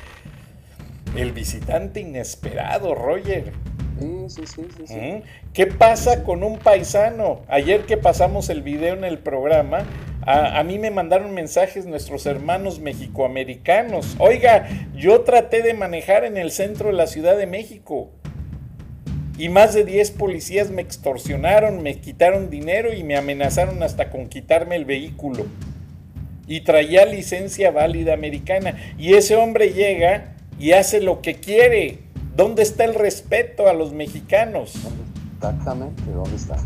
Speaker 2: el visitante inesperado, Roger,
Speaker 3: Sí,
Speaker 2: ¿Qué pasa con un paisano? Ayer que pasamos el video en el programa, a, mí me mandaron mensajes nuestros hermanos mexicoamericanos. Oiga, yo traté de manejar en el centro de la Ciudad de México y más de 10 policías me extorsionaron, me quitaron dinero y me amenazaron hasta con quitarme el vehículo. Y traía licencia válida americana. Y ese hombre llega y hace lo que quiere. ¿Dónde está el respeto a los mexicanos?
Speaker 3: Exactamente, ¿dónde está?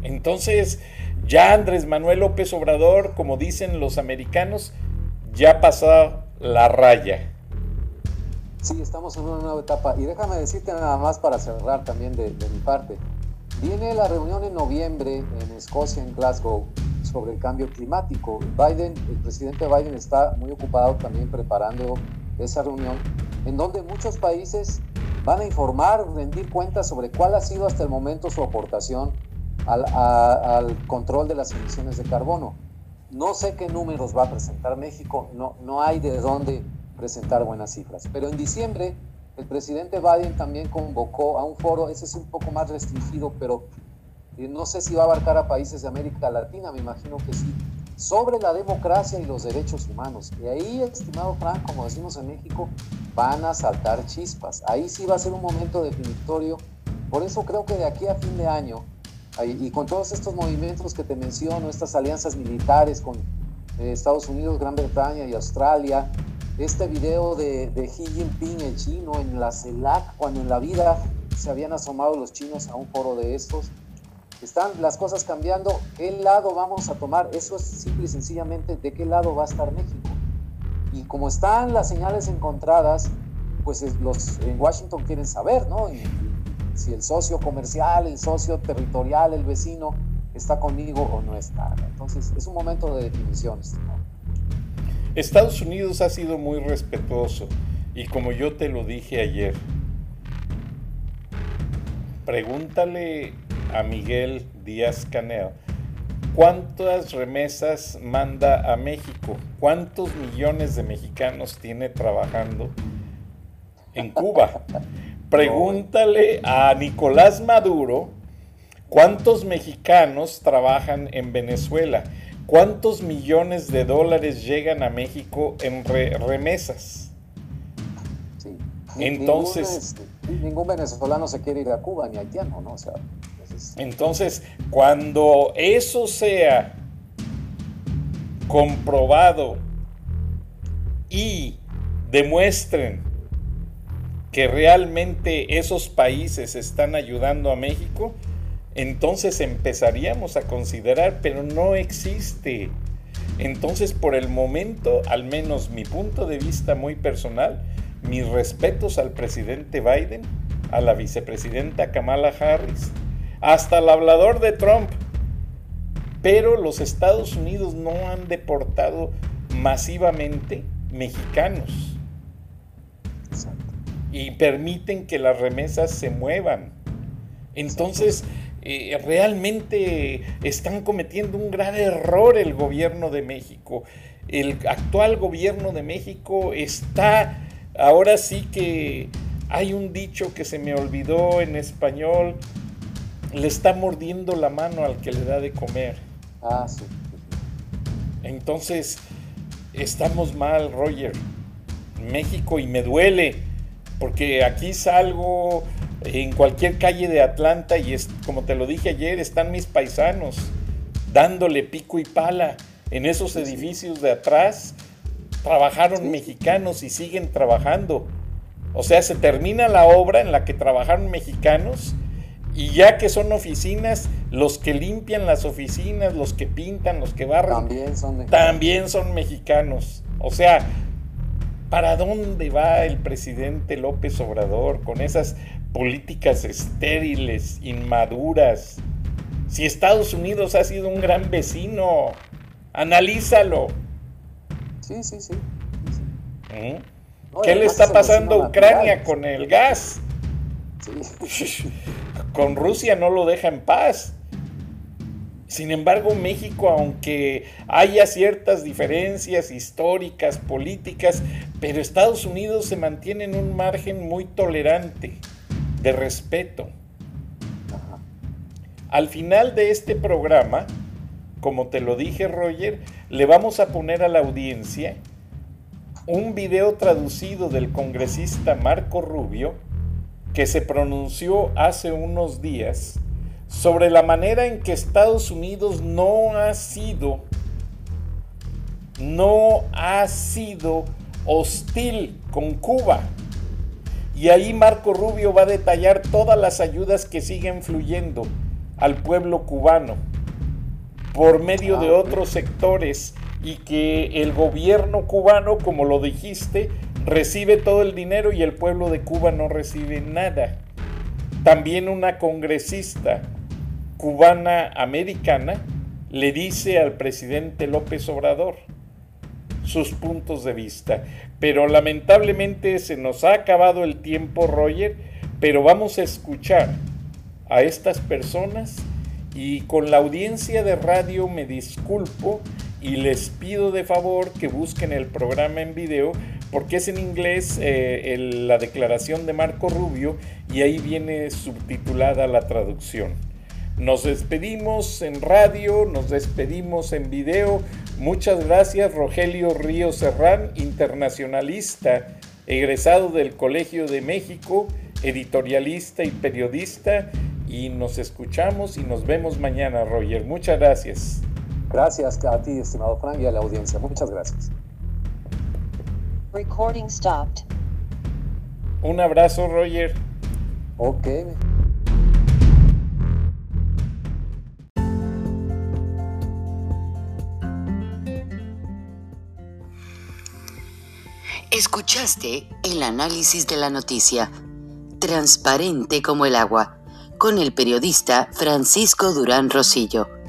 Speaker 2: Entonces, ya Andrés Manuel López Obrador, como dicen los americanos, ya pasó la raya.
Speaker 3: Sí, estamos en una nueva etapa. Y déjame decirte nada más para cerrar también de, de mi parte. Viene la reunión en noviembre en Escocia, en Glasgow, sobre el cambio climático. Biden, el presidente Biden está muy ocupado también preparando esa reunión, en donde muchos países van a informar, rendir cuentas sobre cuál ha sido hasta el momento su aportación al, control de las emisiones de carbono. No sé qué números va a presentar México, no, no hay de dónde presentar buenas cifras. Pero en diciembre el presidente Biden también convocó a un foro, ese es un poco más restringido, pero eh, no sé si va a abarcar a países de América Latina, me imagino que sí, sobre la democracia y los derechos humanos. Y ahí, estimado Frank, como decimos en México, van a saltar chispas. Ahí sí va a ser un momento definitorio. Por eso creo que de aquí a fin de año, y con todos estos movimientos que te menciono, estas alianzas militares con eh, Estados Unidos, Gran Bretaña y Australia, este video de, de Xi Jinping, el chino, en la CELAC, cuando en la vida se habían asomado los chinos a un foro de estos, están las cosas cambiando, ¿qué lado vamos a tomar? Eso es simple y sencillamente de qué lado va a estar México. Y como están las señales encontradas, pues los en Washington quieren saber, ¿no? si el socio comercial, el socio territorial, el vecino está conmigo o no está. Entonces es un momento de definiciones.
Speaker 2: Estados Unidos ha sido muy respetuoso y como yo te lo dije ayer, pregúntale a Miguel Díaz Canel cuántas remesas manda a México, cuántos millones de mexicanos tiene trabajando en Cuba. Pregúntale a Nicolás Maduro cuántos mexicanos trabajan en Venezuela, cuántos millones de dólares llegan a México en remesas.
Speaker 3: Entonces, ningún, venezolano se quiere ir a Cuba ni haitiano, ¿no? O sea,
Speaker 2: entonces, cuando eso sea comprobado y demuestren que realmente esos países están ayudando a México, entonces empezaríamos a considerar, pero no existe. Entonces, por el momento, al menos mi punto de vista muy personal, mis respetos al presidente Biden, a la vicepresidenta Kamala Harris, hasta el hablador de Trump. Pero los Estados Unidos no han deportado masivamente mexicanos. Y permiten que las remesas se muevan. Entonces, eh, realmente están cometiendo un gran error el gobierno de México. El actual gobierno de México está, ahora sí que hay un dicho que se me olvidó en español, le está mordiendo la mano al que le da de comer.
Speaker 3: Ah, sí.
Speaker 2: Entonces, estamos mal, Roger. México y me duele, porque aquí salgo en cualquier calle de Atlanta y es, como te lo dije ayer, están mis paisanos dándole pico y pala en esos edificios de atrás. Trabajaron mexicanos y siguen trabajando. O sea, se termina la obra en la que trabajaron mexicanos y ya que son oficinas, los que limpian las oficinas, los que pintan, los que barren,
Speaker 3: también son mexicanos.
Speaker 2: También son mexicanos. O sea, ¿para dónde va el presidente López Obrador con esas políticas estériles, inmaduras? Si Estados Unidos ha sido un gran vecino, analízalo.
Speaker 3: Sí, sí, sí.
Speaker 2: ¿Mm? ¿Qué le está pasando a Ucrania con el gas? Con Rusia no lo deja en paz. Sin embargo, México, aunque haya ciertas diferencias históricas, políticas, pero Estados Unidos se mantiene en un margen muy tolerante, de respeto. Al final de este programa, como te lo dije Roger, le vamos a poner a la audiencia un video traducido del congresista Marco Rubio, que se pronunció hace unos días sobre la manera en que Estados Unidos no ha sido, no ha sido hostil con Cuba. Y ahí Marco Rubio va a detallar todas las ayudas que siguen fluyendo al pueblo cubano por medio de ah, otros sectores y que el gobierno cubano, como lo dijiste, recibe todo el dinero y el pueblo de Cuba no recibe nada. También una congresista cubana americana le dice al presidente López Obrador sus puntos de vista. Pero lamentablemente se nos ha acabado el tiempo, Roger, pero vamos a escuchar a estas personas y con la audiencia de radio me disculpo y les pido de favor que busquen el programa en video porque es en inglés eh, la declaración de Marco Rubio y ahí viene subtitulada la traducción. Nos despedimos en radio, nos despedimos en video. Muchas gracias Rogelio Río Serrán, internacionalista, egresado del Colegio de México, editorialista y periodista. Y nos escuchamos y nos vemos mañana, Roger. Muchas gracias.
Speaker 3: Gracias a ti, estimado Frank, y a la audiencia. Muchas gracias.
Speaker 1: Recording stopped.
Speaker 2: Un abrazo, Roger.
Speaker 3: Ok.
Speaker 4: Escuchaste el análisis de la noticia, transparente como el agua, con el periodista Francisco Durán Rosillo